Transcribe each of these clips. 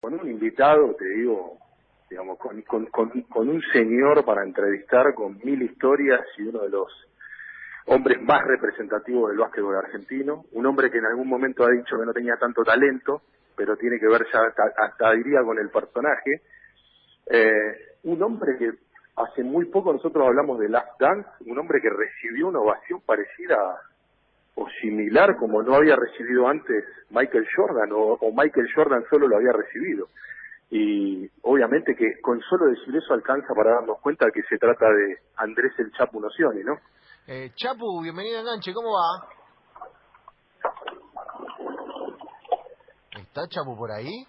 con un invitado, te digo, digamos, con, con, con, un señor para entrevistar con mil historias y uno de los hombres más representativos del básquetbol argentino, un hombre que en algún momento ha dicho que no tenía tanto talento, pero tiene que ver ya hasta, diría con el personaje, eh, un hombre que hace muy poco nosotros hablamos de Last Dance, un hombre que recibió una ovación parecida o similar como no había recibido antes Michael Jordan o, Michael Jordan solo lo había recibido. Y obviamente que con solo decir eso alcanza para darnos cuenta que se trata de Andrés el Chapu Nocioni, ¿no? Eh, Chapu, bienvenido a Enganche, ¿cómo va? ¿Está Chapu por ahí?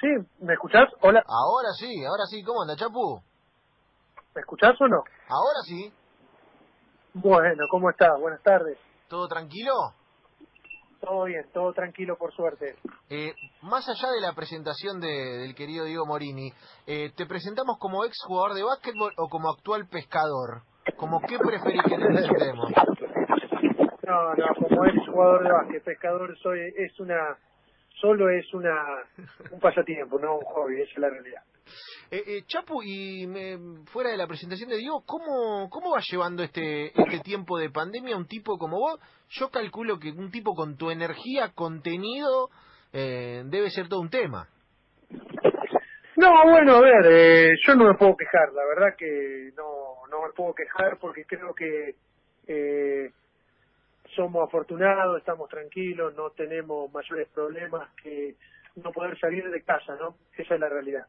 Sí, ¿me escuchás? Hola. Ahora sí, ahora sí, ¿cómo anda Chapu? ¿Me escuchás o no? Ahora sí. Bueno, ¿cómo estás? Buenas tardes. ¿Todo tranquilo? Todo bien, todo tranquilo por suerte. Eh, más allá de la presentación del querido Diego Morini, eh, ¿te presentamos como ex jugador de básquetbol o como actual pescador? ¿Como qué preferís que te presentemos? No, no, como ex jugador de básquet, pescador soy, es una, solo es una, un pasatiempo, no un hobby, esa es la realidad. Eh, eh, Chapu, y fuera de la presentación de Diego, ¿cómo, ¿cómo va llevando este, este tiempo de pandemia un tipo como vos? Yo calculo que un tipo con tu energía, contenido, eh, debe ser todo un tema. No, bueno, a ver, eh, yo no me puedo quejar, la verdad que no, no me puedo quejar porque creo que eh, somos afortunados, estamos tranquilos, no tenemos mayores problemas que no poder salir de casa, ¿no? Esa es la realidad.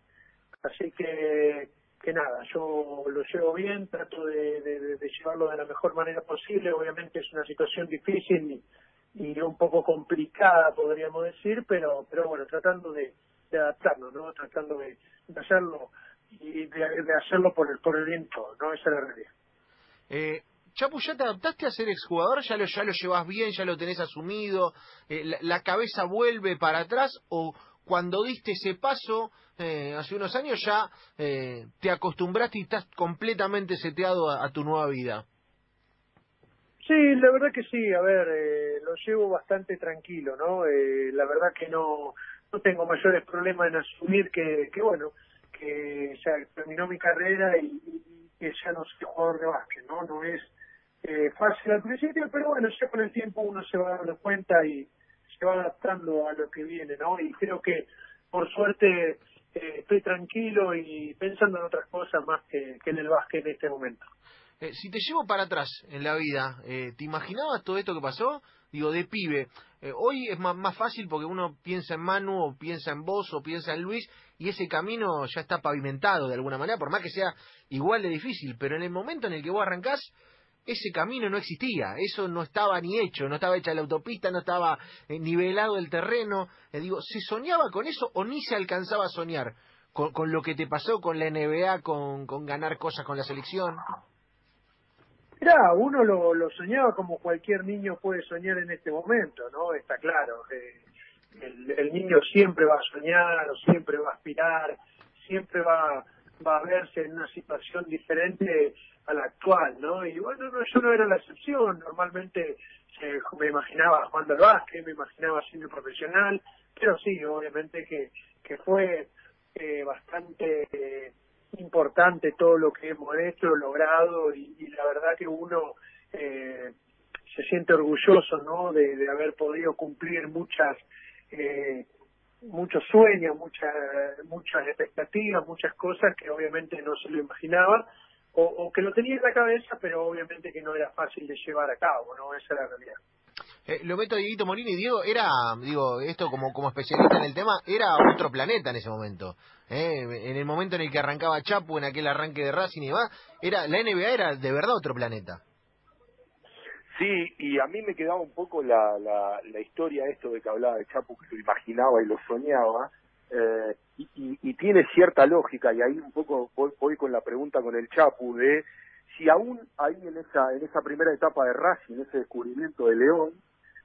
Así que, que nada, yo lo llevo bien, trato de, llevarlo de la mejor manera posible. Obviamente es una situación difícil y, un poco complicada, podríamos decir, pero, pero bueno, tratando de, adaptarnos, ¿no? Tratando de, hacerlo y de, hacerlo por el, por el viento, ¿no? Esa es la realidad. Eh, Chapu, ¿ya te adaptaste a ser exjugador? ¿Ya lo, ya lo llevas bien? ¿Ya lo tenés asumido? Eh, la, cabeza vuelve para atrás? ¿O cuando diste ese paso eh, hace unos años ya eh, te acostumbraste y estás completamente seteado a, tu nueva vida. Sí, la verdad que sí, a ver, eh, lo llevo bastante tranquilo, ¿no? La verdad que no, no tengo mayores problemas en asumir que, bueno, que ya terminó mi carrera y, que ya no soy jugador de básquet, ¿no? No es eh, fácil al principio, pero bueno, ya con el tiempo uno se va dando cuenta y se va adaptando a lo que viene, ¿no? Y creo que, por suerte, eh, estoy tranquilo y pensando en otras cosas más que, en el básquet en este momento. Eh, si te llevo para atrás en la vida, eh, ¿te imaginabas todo esto que pasó? Digo, de pibe. hoy es más, más fácil porque uno piensa en Manu, piensa en vos, o piensa en Luis, y ese camino ya está pavimentado de alguna manera, por más que sea igual de difícil. Pero en el momento en el que vos arrancás, ese camino no existía, eso no estaba ni hecho, no estaba hecha la autopista, no estaba eh, nivelado el terreno. Le digo, ¿se soñaba con eso o ni se alcanzaba a soñar con, con lo que te pasó con la NBA, con, con ganar cosas con la selección? Mira, uno lo, lo, soñaba como cualquier niño puede soñar en este momento, ¿no? Está claro. Eh, el, el, niño siempre va a soñar, siempre va a aspirar, siempre va, va a verse en una situación diferente a la actual, ¿no? Y bueno, no, yo no era la excepción, normalmente eh, me imaginaba jugando al básquet, me imaginaba siendo profesional, pero sí, obviamente que, que fue eh, bastante eh, importante todo lo que hemos hecho, logrado, y, la verdad que uno se siente orgulloso, ¿no? De, de haber podido cumplir muchas eh, muchos sueños, muchas muchas expectativas, muchas cosas que obviamente no se lo imaginaba o, que lo tenía en la cabeza, pero obviamente que no era fácil de llevar a cabo, ¿no? Esa es la realidad. Eh, lo meto a Dieguito Morini, Diego, era, digo, esto como, como especialista en el tema, era otro planeta en ese momento. ¿eh? En el momento en el que arrancaba Chapu, en aquel arranque de Racing y demás, era, la NBA era de verdad otro planeta. Sí, y a mí me quedaba un poco la, la, la historia esto de que hablaba de Chapu, que lo imaginaba y lo soñaba, eh, y, y, tiene cierta lógica, y ahí un poco voy, con la pregunta con el Chapu de si aún ahí en esa, en esa primera etapa de Racing, ese descubrimiento de León,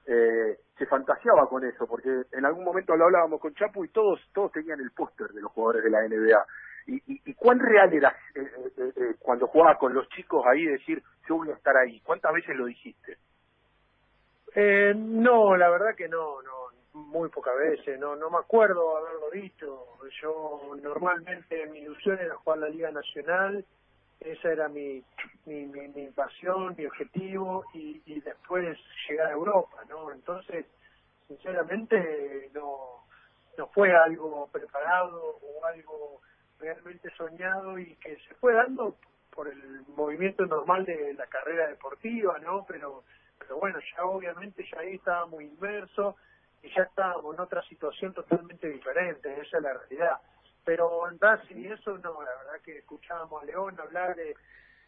eh, se fantaseaba con eso, porque en algún momento lo hablábamos con Chapu y todos, todos tenían el póster de los jugadores de la NBA. ¿Y, y, y cuán real era eh, eh, eh, cuando jugaba con los chicos ahí decir, yo voy a estar ahí? ¿Cuántas veces lo dijiste? Eh, no, la verdad que no muy pocas veces, no no me acuerdo haberlo visto. Yo normalmente mi ilusión era jugar la Liga Nacional, esa era mi, mi, mi, pasión, mi objetivo, y, y después llegar a Europa, ¿no? Entonces, sinceramente, no, no fue algo preparado o algo realmente soñado y que se fue dando por el movimiento normal de la carrera deportiva, ¿no? Pero, pero bueno, ya obviamente ya ahí estábamos inmersos y ya estábamos en otra situación totalmente diferente, esa es la realidad. Pero en base y eso no, la verdad que escuchábamos a León hablar de,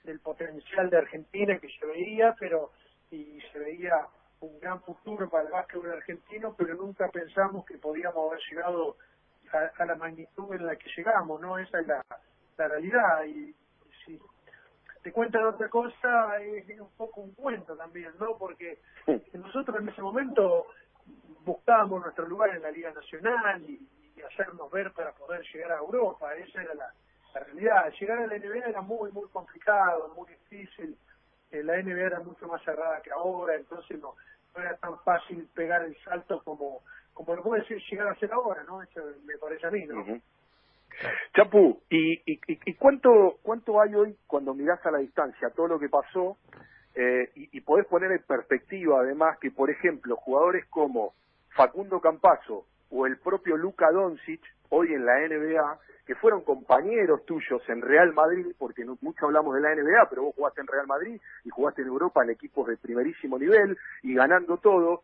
del potencial de Argentina que se veía, pero y se veía un gran futuro para el básquetbol argentino, pero nunca pensamos que podíamos haber llegado a, la magnitud en la que llegamos, ¿no? Esa es la, la realidad. Y si te cuentan otra cosa, es, un poco un cuento también, ¿no? Porque nosotros en ese momento buscábamos nuestro lugar en la Liga Nacional y, hacernos ver para poder llegar a Europa, esa era la, la realidad. Llegar a la NBA era muy, muy complicado, muy difícil. Eh, la NBA era mucho más cerrada que ahora, entonces no, no era tan fácil pegar el salto como como lo puede llegar a ser ahora, ¿no? Eso me parece a mí, ¿no? Chapu, ¿y, y, y cuánto, cuánto hay hoy cuando mirás a la distancia todo lo que pasó eh, y, y podés poner en perspectiva además que, por ejemplo, jugadores como Facundo Campazo o el propio Luka Doncic, hoy en la NBA, que fueron compañeros tuyos en Real Madrid, porque no, mucho hablamos de la NBA, pero vos jugaste en Real Madrid y jugaste en Europa en equipos de primerísimo nivel y ganando todo,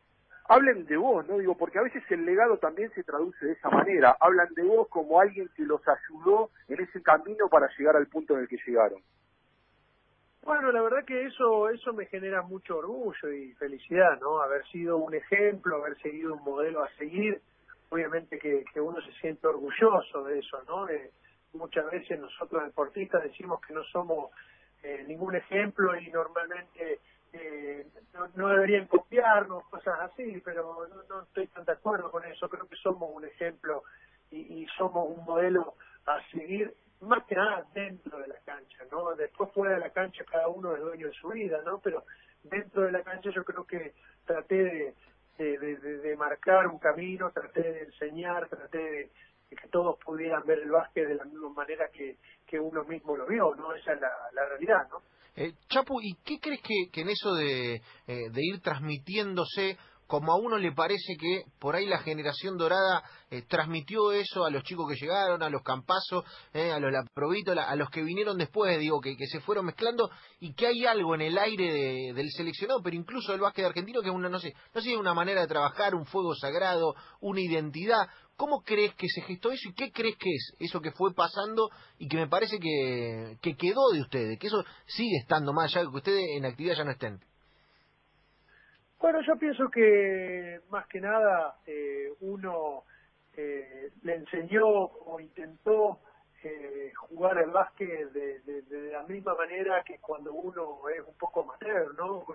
hablen de vos, ¿no? Digo, porque a veces el legado también se traduce de esa manera. Hablan de vos como alguien que los ayudó en ese camino para llegar al punto en el que llegaron. Bueno, la verdad que eso eso me genera mucho orgullo y felicidad, ¿no? Haber sido un ejemplo, haber seguido un modelo a seguir. Obviamente que, que uno se siente orgulloso de eso, ¿no? Eh, muchas veces nosotros deportistas decimos que no somos eh, ningún ejemplo y normalmente eh, no, no, deberían copiarnos, cosas así, pero no, estoy tan de acuerdo con eso. Creo que somos un ejemplo y, y, somos un modelo a seguir, más que nada dentro de la cancha, ¿no? Después fuera de la cancha cada uno es dueño de su vida, ¿no? Pero dentro de la cancha yo creo que traté de, de, marcar un camino, traté de enseñar, traté de, que todos pudieran ver el básquet de la misma manera que, que uno mismo lo vio, ¿no? Esa es la, la realidad, ¿no? Eh, Chapu, ¿y qué crees que, que en eso de, eh, de, ir transmitiéndose, como a uno le parece que por ahí la generación dorada eh, transmitió eso a los chicos que llegaron, a los campazos, eh, a los a los que vinieron después, digo, que, que, se fueron mezclando, y que hay algo en el aire de, del seleccionado, pero incluso del básquet argentino, que una, no sé, no sé, una manera de trabajar, un fuego sagrado, una identidad, ¿Cómo crees que se gestó eso y qué crees que es eso que fue pasando y que me parece que, que quedó de ustedes? Que eso sigue estando más allá de que ustedes en actividad ya no estén. Bueno, yo pienso que más que nada eh, uno eh, le enseñó o intentó eh, jugar el básquet de, de, la misma manera que cuando uno es un poco amateur, ¿no?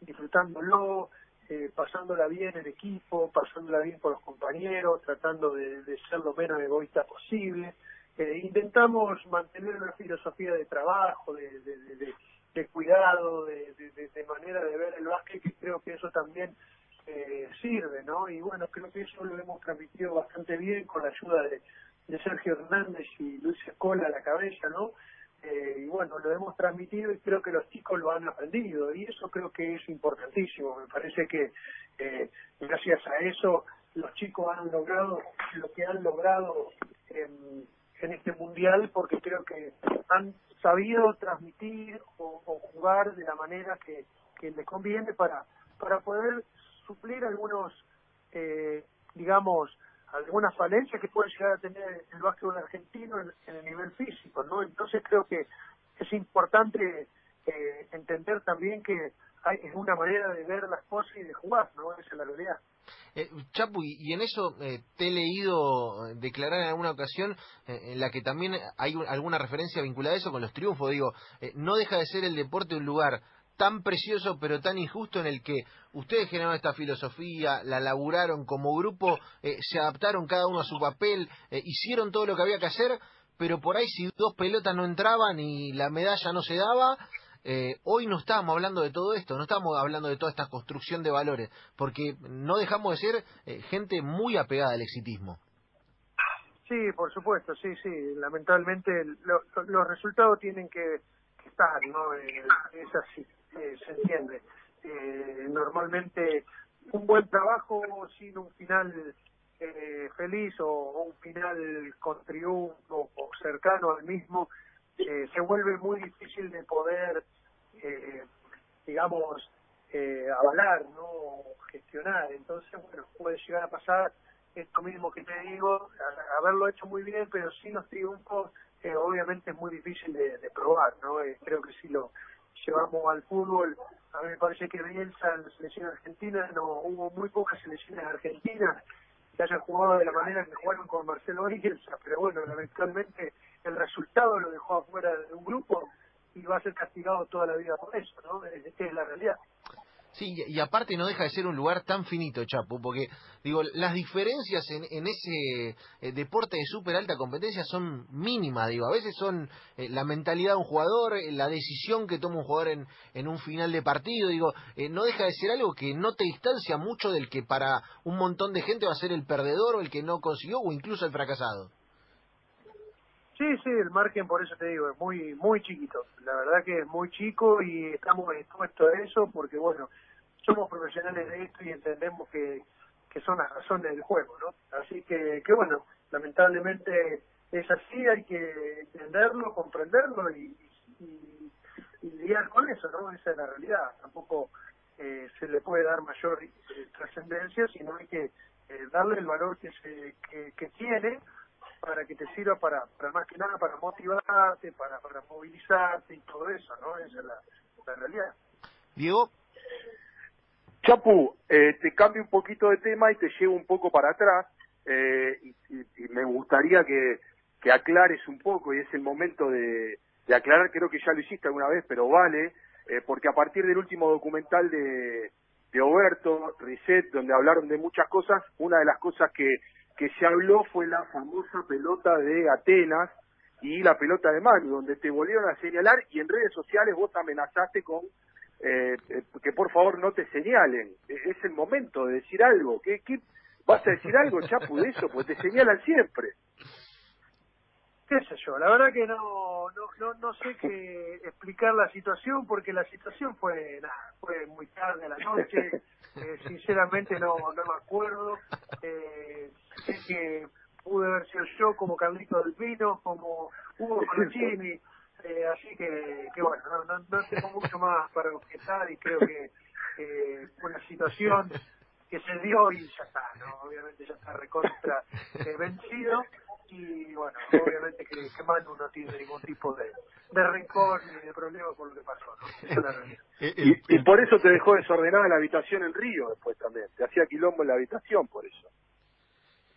disfrutándolo, eh, pasándola bien en equipo, pasándola bien con los compañeros, tratando de, ser lo menos egoísta posible. Eh, intentamos mantener una filosofía de trabajo, de, de, cuidado, de, manera de ver el básquet, que creo que eso también eh, sirve, ¿no? Y bueno, creo que eso lo hemos transmitido bastante bien con la ayuda de, Sergio Hernández y Luis Escola a la cabeza, ¿no? Eh, y bueno, lo hemos transmitido y creo que los chicos lo han aprendido y eso creo que es importantísimo. Me parece que eh, gracias a eso los chicos han logrado lo que han logrado en, este mundial porque creo que han sabido transmitir o, jugar de la manera que, les conviene para, para poder suplir algunos, eh, digamos, algunas falencias que puede llegar a tener el básquetbol argentino en, el nivel físico, ¿no? Entonces creo que es importante eh, entender también que hay, es una manera de ver las cosas y de jugar, ¿no? Esa es la realidad. Eh, Chapu, y, en eso eh, te he leído declarar en alguna ocasión en la que también hay alguna referencia vinculada a eso con los triunfos. Digo, no deja de ser el deporte un lugar tan precioso pero tan injusto en el que ustedes generaron esta filosofía, la laburaron como grupo, eh, se adaptaron cada uno a su papel, eh, hicieron todo lo que había que hacer, pero por ahí si dos pelotas no entraban y la medalla no se daba, eh, hoy no estábamos hablando de todo esto, no estamos hablando de toda esta construcción de valores, porque no dejamos de ser eh, gente muy apegada al exitismo. Sí, por supuesto, sí, sí. Lamentablemente los resultados tienen que, estar, ¿no? Eh, es así, se entiende. normalmente un buen trabajo sin un final eh, feliz o, un final con triunfo o cercano al mismo, eh, se vuelve muy difícil de poder, eh, digamos, avalar, no gestionar. Entonces, bueno, puede llegar a pasar esto mismo que te digo, haberlo hecho muy bien, pero sin los triunfos, obviamente es muy difícil de, probar, ¿no? creo que si lo llevamos al fútbol, a mí me parece que Bielsa en la selección argentina no hubo muy pocas selecciones argentinas que hayan jugado de la manera que jugaron con Marcelo Bielsa, pero bueno, lamentablemente el resultado lo dejó afuera de un grupo y va a ser castigado toda la vida por eso, ¿no? Esta es la realidad. Sí, y aparte no deja de ser un lugar tan finito, Chapo, porque digo, las diferencias en, en ese eh, deporte de súper alta competencia son mínimas, digo, a veces son eh, la mentalidad de un jugador, eh, la decisión que toma un jugador en, en un final de partido, digo, no deja de ser algo que no te distancia mucho del que para un montón de gente va a ser el perdedor o el que no consiguió o incluso el fracasado. Sí, sí, el margen, por eso te digo, es muy muy chiquito. La verdad que es muy chico y estamos expuestos a eso porque, bueno, somos profesionales de esto y entendemos que, que son las razones del juego, ¿no? Así que, que bueno, lamentablemente es así, hay que entenderlo, comprenderlo y, y, lidiar con eso, ¿no? Esa es la realidad. Tampoco eh, se le puede dar mayor eh, trascendencia, sino hay que eh, darle el valor que, se, que, que tiene para que te sirva para, para más que nada para motivarte, para, para movilizarte y todo eso, ¿no? Esa es la, realidad. Diego. Chapu, eh, te cambio un poquito de tema y te llevo un poco para atrás eh, y, me gustaría que, que aclares un poco y es el momento de, de aclarar, creo que ya lo hiciste alguna vez, pero vale, eh, porque a partir del último documental de, de Oberto, Reset, donde hablaron de muchas cosas, una de las cosas que que se habló fue la famosa pelota de Atenas y la pelota de Manu, donde te volvieron a señalar y en redes sociales vos amenazaste con eh, eh, que por favor no te señalen. E-, es el momento de decir algo. ¿Qué, qué vas a decir algo, Chapu, de eso? Pues te señalan siempre. Qué sé yo, la verdad que no, no, no, no sé qué explicar la situación porque la situación fue, fue muy tarde a la noche, eh, sinceramente no, no me acuerdo, eh, sé que pude haber sido yo como Carlito del Pino, como Hugo Conocini, eh, así que, que bueno, no, no, tengo mucho más para objetar y creo que eh, fue una situación que se dio y ya está, ¿no? obviamente ya está recontra eh, vencido y bueno, obviamente que, que Manu no tiene ningún tipo de, de rencor ni de problema por lo que pasó, ¿no? es la realidad. Y, y por eso te dejó desordenada la habitación en Río después también, te hacía quilombo en la habitación por eso.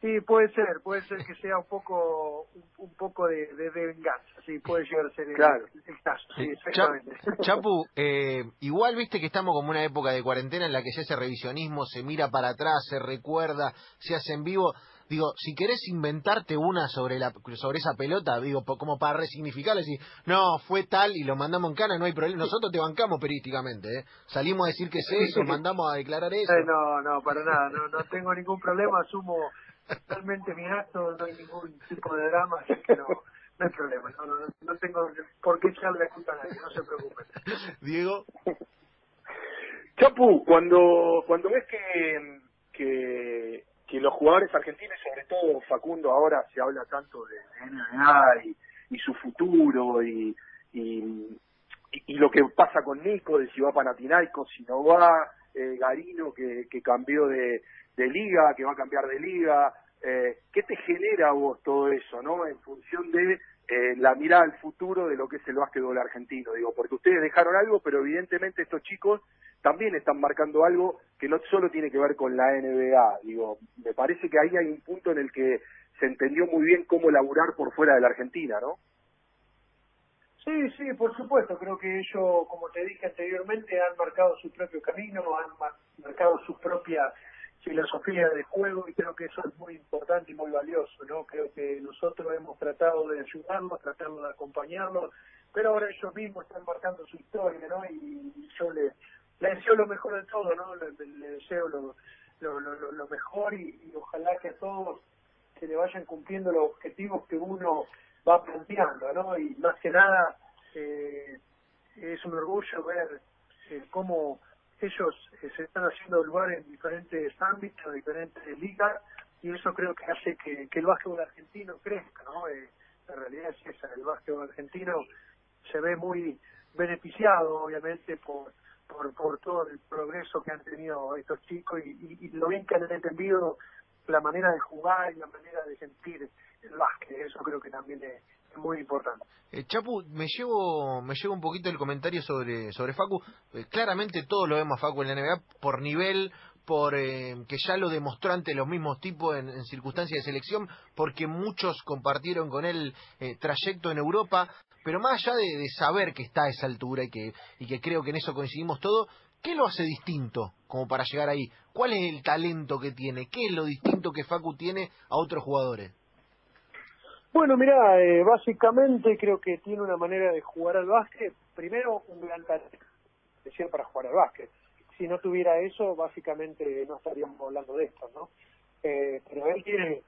Sí, puede ser, puede ser que sea un poco un, poco de, de, venganza, sí, puede llegar a ser el, claro. caso, sí, exactamente. Chapu, eh, igual viste que estamos como una época de cuarentena en la que se hace revisionismo, se mira para atrás, se recuerda, se hace en vivo. Digo, si querés inventarte una sobre la sobre esa pelota, digo, como para resignificarla, decir, no, fue tal y lo mandamos en cana, no hay problema. Nosotros te bancamos periodísticamente, ¿eh? Salimos a decir que es eso, mandamos a declarar eso. Eh, no, no, para nada, no, no tengo ningún problema, asumo totalmente mi acto, no hay ningún tipo de drama, así que no, no hay problema, no, no, no tengo por qué echarle la culpa a nadie, no se preocupen. Diego. Chapu, cuando cuando ves que, jugadores argentinos, sobre todo Facundo, ahora se habla tanto de NBA y, su futuro y, y, y, lo que pasa con Nico, de si va a Panathinaikos, si no va, eh, Garino que, que cambió de, de liga, que va a cambiar de liga. Eh, ¿Qué te genera vos todo eso, no? En función de eh, la mirada al futuro de lo que es el básquetbol argentino, digo, porque ustedes dejaron algo, pero evidentemente estos chicos también están marcando algo que no solo tiene que ver con la NBA, digo, me parece que ahí hay un punto en el que se entendió muy bien cómo laburar por fuera de la Argentina, ¿no? Sí, sí, por supuesto. Creo que ellos, como te dije anteriormente, han marcado su propio camino, han marcado su propia filosofía de juego y creo que eso es muy importante y muy valioso, ¿no? Creo que nosotros hemos tratado de ayudarlos, tratando de acompañarlos pero ahora ellos mismos están marcando su historia, ¿no? Y yo le, le deseo lo mejor de todo, ¿no? Le, deseo lo, lo, lo, lo mejor y, ojalá que a todos se le vayan cumpliendo los objetivos que uno va planteando, ¿no? Y más que nada eh, es un orgullo ver eh, cómo ellos eh, se están haciendo lugar en diferentes ámbitos, diferentes ligas, y eso creo que hace que, el básquetbol argentino crezca, ¿no? Eh, la realidad es esa, el básquetbol argentino se ve muy beneficiado, obviamente, por, por, todo el progreso que han tenido estos chicos y, y, lo bien que han entendido la manera de jugar y la manera de sentir el básquet. Eso creo que también es, muy importante. Eh, Chapu, me llevo me llevo un poquito el comentario sobre sobre Facu. Eh, claramente todos lo vemos a Facu en la NBA por nivel, por eh, que ya lo demostró ante los mismos tipos en, circunstancias de selección, porque muchos compartieron con él eh, trayecto en Europa, pero más allá de, saber que está a esa altura y que, y que creo que en eso coincidimos todos, ¿qué lo hace distinto como para llegar ahí? ¿Cuál es el talento que tiene? ¿Qué es lo distinto que Facu tiene a otros jugadores? Bueno, mira, eh, básicamente creo que tiene una manera de jugar al básquet. Primero, un gran talento, decía, para jugar al básquet si no tuviera eso, básicamente no estaríamos hablando de esto, ¿no? Eh, pero él tiene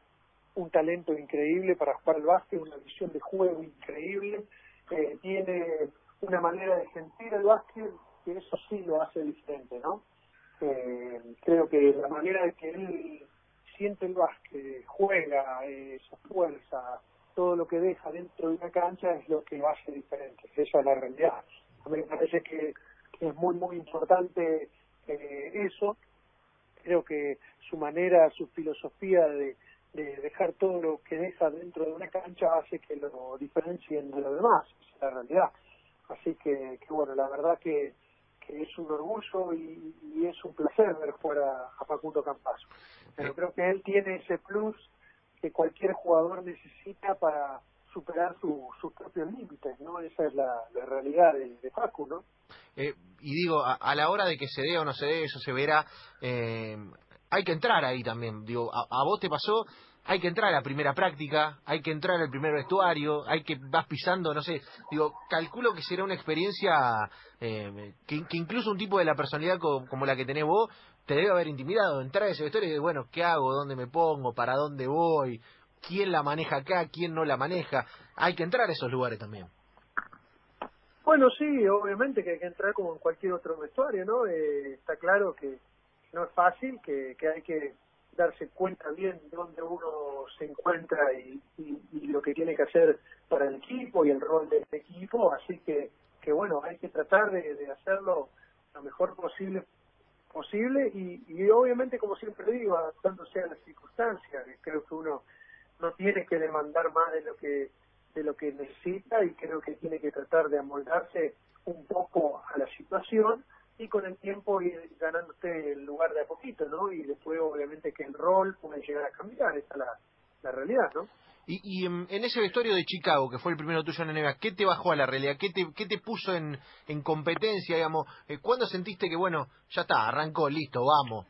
un talento increíble para jugar al básquet, una visión de juego increíble, eh, tiene una manera de sentir el básquet que eso sí lo hace diferente, ¿no? Eh, creo que la manera de que él siente el básquet, juega, eh, su fuerza, todo lo que deja dentro de una cancha es lo que lo hace diferente. Esa es la realidad. A mí me parece que es muy, muy importante eh, eso. Creo que su manera, su filosofía de, dejar todo lo que deja dentro de una cancha hace que lo diferencien de lo demás, es la realidad. Así que, bueno, la verdad que, es un orgullo y, es un placer ver fuera a Facundo Campazo. Pero creo que él tiene ese plus que cualquier jugador necesita para superar sus propios límites, ¿no? Esa es la, realidad de, de, Facu, ¿no? Eh, y digo, a, la hora de que se dé o no se dé, eso se verá, eh, hay que entrar ahí también. Digo, a, vos te pasó, hay que entrar a la primera práctica, hay que entrar al primer vestuario, hay que vas pisando, no sé, digo, calculo que será una experiencia eh, que, incluso un tipo de la personalidad como, la que tenés vos te debe haber intimidado, entrar a ese vestuario y decir, bueno, ¿qué hago? ¿Dónde me pongo? ¿Para dónde voy? quién la maneja acá, quién no la maneja. Hay que entrar a esos lugares también. Bueno, sí, obviamente que hay que entrar como en cualquier otro vestuario, ¿no? Eh, está claro que no es fácil, que, que hay que darse cuenta bien de dónde uno se encuentra y, y, lo que tiene que hacer para el equipo y el rol del equipo, así que, que bueno, hay que tratar de, de hacerlo lo mejor posible posible y, obviamente como siempre digo adaptándose a las circunstancias creo que uno no tiene que demandar más de lo que de lo que necesita y creo que tiene que tratar de amoldarse un poco a la situación y con el tiempo ir ganándote el lugar de a poquito, ¿no? Y después obviamente que el rol puede llegar a cambiar, esa es la, la realidad, ¿no? Y, y en, ese vestuario de Chicago, que fue el primero tuyo en la NBA, ¿qué te bajó a la realidad? ¿Qué te, puso en, en competencia, digamos? Eh, ¿Cuándo sentiste que, bueno, ya está, arrancó, listo, vamos?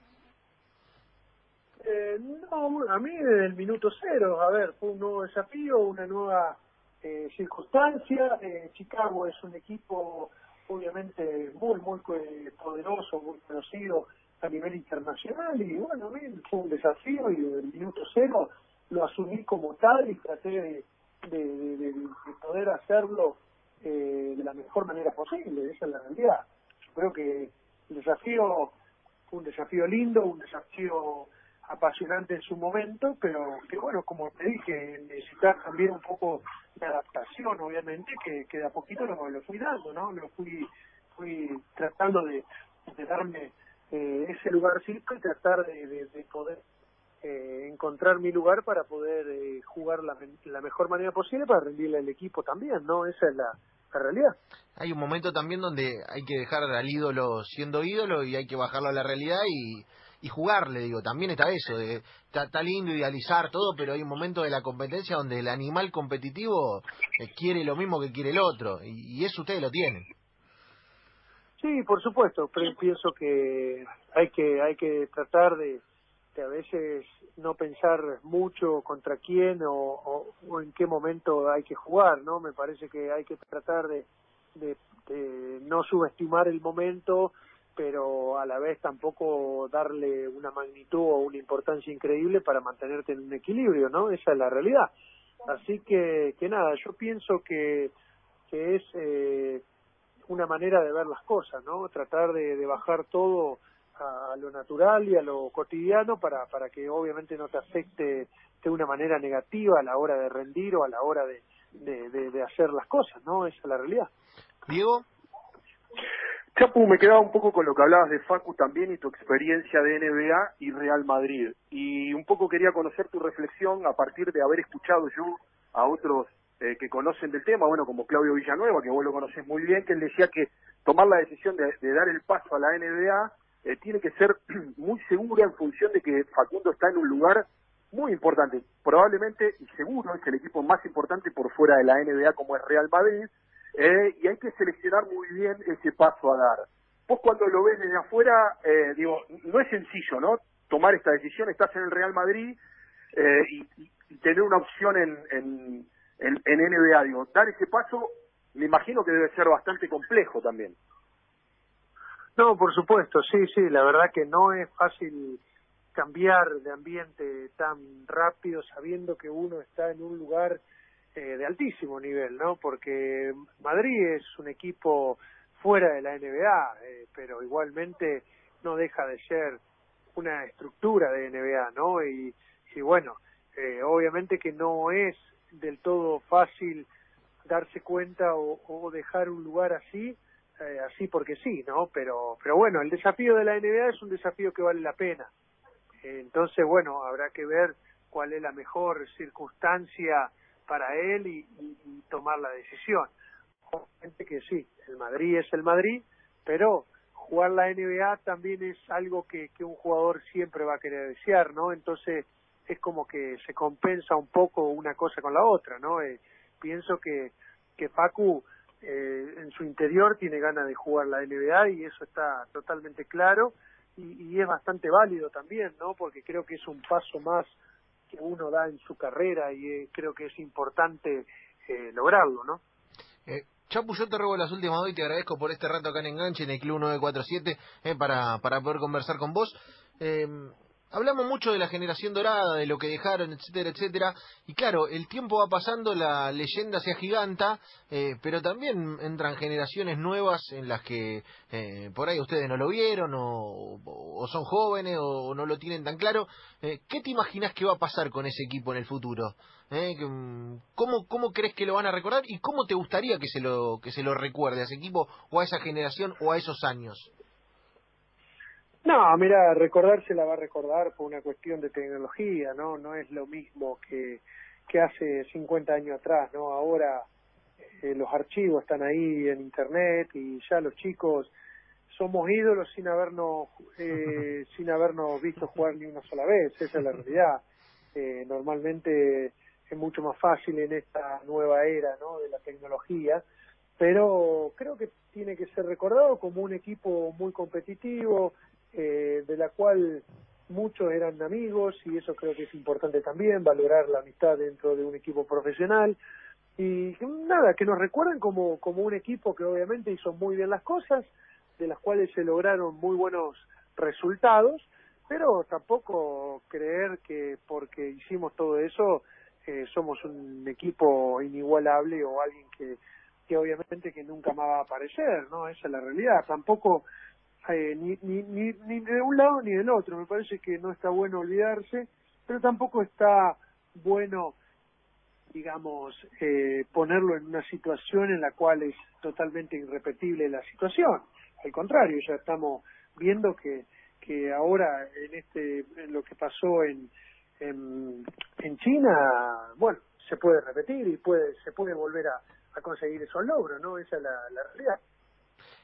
Eh, no, a mí desde el minuto cero, a ver, fue un nuevo desafío, una nueva eh, circunstancia. Eh, Chicago es un equipo obviamente muy, muy poderoso, muy conocido a nivel internacional y bueno, a mí fue un desafío y desde el minuto cero lo asumí como tal y traté de, de, poder hacerlo eh, de la mejor manera posible, esa es la realidad. Yo creo que el desafío fue un desafío lindo, un desafío apasionante en su momento, pero que bueno, como te dije, necesitas también un poco de adaptación, obviamente, que, que de a poquito lo, lo fui dando, ¿no? Lo fui, fui tratando de, darme eh, ese lugarcito y tratar de, poder eh, encontrar mi lugar para poder eh, jugar la, la mejor manera posible para rendirle al equipo también, ¿no? Esa es la, la realidad. Hay un momento también donde hay que dejar al ídolo siendo ídolo y hay que bajarlo a la realidad y y jugarle, digo, también está eso, de está, lindo idealizar todo, pero hay un momento de la competencia donde el animal competitivo eh, quiere lo mismo que quiere el otro, y, eso ustedes lo tienen. Sí, por supuesto, pero pienso que hay que hay que tratar de, veces no pensar mucho contra quién o, en qué momento hay que jugar, ¿no? Me parece que hay que tratar de, de, no subestimar el momento, pero a la vez tampoco darle una magnitud o una importancia increíble para mantenerte en un equilibrio, ¿no? Esa es la realidad. Así que, que nada, yo pienso que, que es eh, una manera de ver las cosas, ¿no? Tratar de bajar todo a, lo natural y a lo cotidiano para, para que obviamente no te afecte de una manera negativa a la hora de rendir o a la hora de, de, hacer las cosas, ¿no? Esa es la realidad. Diego. Chapu, me quedaba un poco con lo que hablabas de Facu también y tu experiencia de NBA y Real Madrid. Y un poco quería conocer tu reflexión a partir de haber escuchado yo a otros eh, que conocen del tema, bueno, como Claudio Villanueva, que vos lo conocés muy bien, que él decía que tomar la decisión de, de dar el paso a la NBA eh, tiene que ser muy segura en función de que Facundo está en un lugar muy importante, probablemente y seguro es el equipo más importante por fuera de la NBA como es Real Madrid, eh, y hay que seleccionar muy bien ese paso a dar. Vos cuando lo ves desde afuera, eh, digo, no es sencillo, ¿no? Tomar esta decisión, estás en el Real Madrid y, tener una opción en, en, en, en NBA, digo, dar ese paso, me imagino que debe ser bastante complejo también. No, por supuesto, sí, sí, la verdad que no es fácil cambiar de ambiente tan rápido sabiendo que uno está en un lugar eh, de altísimo nivel, ¿no? Porque Madrid es un equipo fuera de la NBA, eh, pero igualmente no deja de ser una estructura de NBA, ¿no? Y, bueno, eh, obviamente que no es del todo fácil darse cuenta o, o dejar un lugar así, eh, así porque sí, ¿no? Pero, pero bueno, el desafío de la NBA es un desafío que vale la pena. Entonces, bueno, habrá que ver cuál es la mejor circunstancia para él y, tomar la decisión. Obviamente que sí, el Madrid es el Madrid, pero jugar la NBA también es algo que, que un jugador siempre va a querer desear, ¿no? Entonces es como que se compensa un poco una cosa con la otra, ¿no? Eh, pienso que, que Facu eh, en su interior tiene ganas de jugar la NBA y eso está totalmente claro y, es bastante válido también, ¿no? Porque creo que es un paso más que uno da en su carrera y eh, creo que es importante eh, lograrlo, ¿no? Eh, Chapu, yo te robo las últimas dos y te agradezco por este rato acá en Enganche en el Club 947 eh, para, para poder conversar con vos. Eh, hablamos mucho de la generación dorada, de lo que dejaron, etcétera, etcétera. Y claro, el tiempo va pasando, la leyenda se agiganta, eh, pero también entran generaciones nuevas en las que eh, por ahí ustedes no lo vieron, o, son jóvenes, o, no lo tienen tan claro. Eh, ¿Qué te imaginas que va a pasar con ese equipo en el futuro? Mm, ¿Cómo, ¿Cómo crees que lo van a recordar y cómo te gustaría que se lo, que se lo recuerde a ese equipo, o a esa generación, o a esos años? No, mira, recordarse la va a recordar por una cuestión de tecnología, ¿no? No es lo mismo que, que hace 50 años atrás, ¿no? Ahora eh, los archivos están ahí en Internet y ya los chicos somos ídolos sin habernos eh, sin habernos visto jugar ni una sola vez, esa es la realidad. Eh, normalmente es mucho más fácil en esta nueva era, ¿no? De la tecnología, pero creo que tiene que ser recordado como un equipo muy competitivo, eh, de la cual muchos eran amigos y eso creo que es importante también, valorar la amistad dentro de un equipo profesional y nada, que nos recuerden como, como un equipo que obviamente hizo muy bien las cosas, de las cuales se lograron muy buenos resultados, pero tampoco creer que porque hicimos todo eso eh, somos un equipo inigualable o alguien que, que obviamente que nunca más va a aparecer, ¿no? Esa es la realidad. Tampoco eh, ni, ni, ni, ni de un lado ni del otro. Me parece que no está bueno olvidarse, pero tampoco está bueno, digamos, eh, ponerlo en una situación en la cual es totalmente irrepetible la situación. Al contrario, ya estamos viendo que, que ahora en este en lo que pasó en, en, en China, bueno, se puede repetir y puede se puede volver a, a conseguir esos logros, ¿no? Esa es la, la realidad.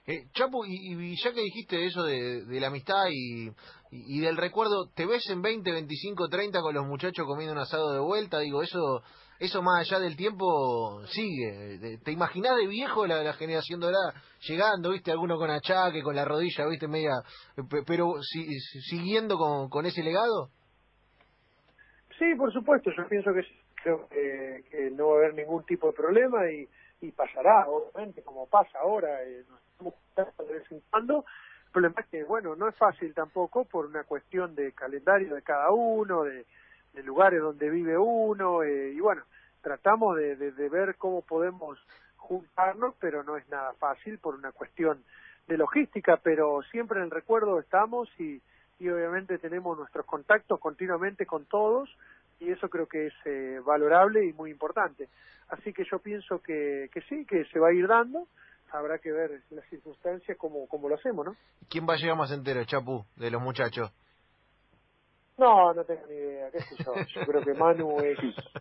Eh, Chapo, y, ya que dijiste eso de, la amistad y, del recuerdo, ¿te ves en 20, 25, 30 con los muchachos comiendo un asado de vuelta? Digo, eso eso más allá del tiempo sigue. ¿Te imaginás de viejo la, la generación dorada llegando, viste, alguno con achaque, con la rodilla, viste, media, pero si, siguiendo con, ese legado? Sí, por supuesto, yo pienso que creo que, no va a haber ningún tipo de problema y, y pasará, obviamente, como pasa ahora, eh, de vez en cuando. El problema es que, bueno, no es fácil tampoco por una cuestión de calendario de cada uno, de, de lugares donde vive uno, eh, y bueno, tratamos de, de, ver cómo podemos juntarnos, pero no es nada fácil por una cuestión de logística, pero siempre en el recuerdo estamos y, y obviamente tenemos nuestros contactos continuamente con todos y eso creo que es eh, valorable y muy importante. Así que yo pienso que, que sí, que se va a ir dando, habrá que ver las circunstancias como, como lo hacemos, ¿no? ¿Quién va a llegar más entero, Chapu, de los muchachos? No, no tengo ni idea, qué sé yo. Yo creo que Manu es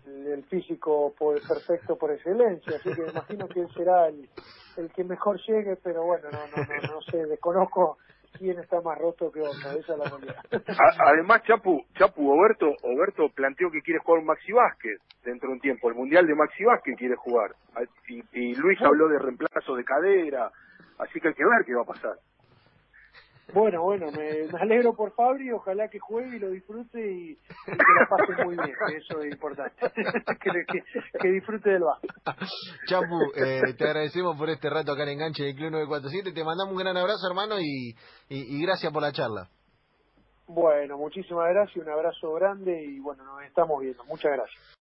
el, físico perfecto por excelencia, así que me imagino que él será el, el que mejor llegue, pero bueno, no, no, no, no sé, desconozco quién está más roto que otro, esa es la realidad. Además, Chapu, Chapu, Oberto, Oberto planteó que quiere jugar un Maxi Vázquez dentro de un tiempo, el Mundial de Maxi Vázquez quiere jugar, y, y Luis habló de reemplazo de cadera, así que hay que ver qué va a pasar. Bueno, bueno, me, alegro por Fabri, ojalá que juegue y lo disfrute y, que la pase muy bien, que eso es importante, que, disfrute del bajo. Chapu, eh, te agradecemos por este rato acá en Enganche del Club 947, te mandamos un gran abrazo hermano y, y gracias por la charla. Bueno, muchísimas gracias, un abrazo grande y bueno, nos estamos viendo. Muchas gracias.